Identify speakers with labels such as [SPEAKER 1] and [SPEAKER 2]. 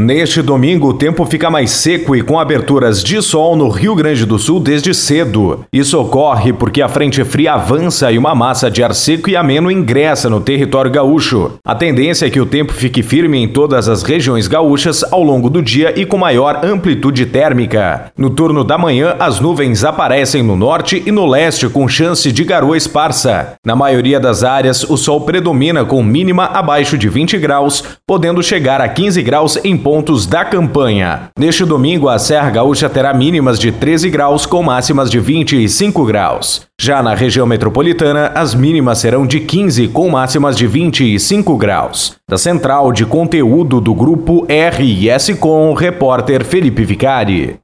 [SPEAKER 1] Neste domingo, o tempo fica mais seco e com aberturas de sol no Rio Grande do Sul desde cedo. Isso ocorre porque a frente fria avança e uma massa de ar seco e ameno ingressa no território gaúcho. A tendência é que o tempo fique firme em todas as regiões gaúchas ao longo do dia e com maior amplitude térmica. No turno da manhã, as nuvens aparecem no norte e no leste com chance de garoa esparsa. Na maioria das áreas, o sol predomina com mínima abaixo de 20 graus, podendo chegar a 15 graus em pontos da campanha. Neste domingo, a Serra Gaúcha terá mínimas de 13 graus com máximas de 25 graus. Já na região metropolitana, as mínimas serão de 15 com máximas de 25 graus. Da central de conteúdo do grupo RS com repórter Felipe Vicari.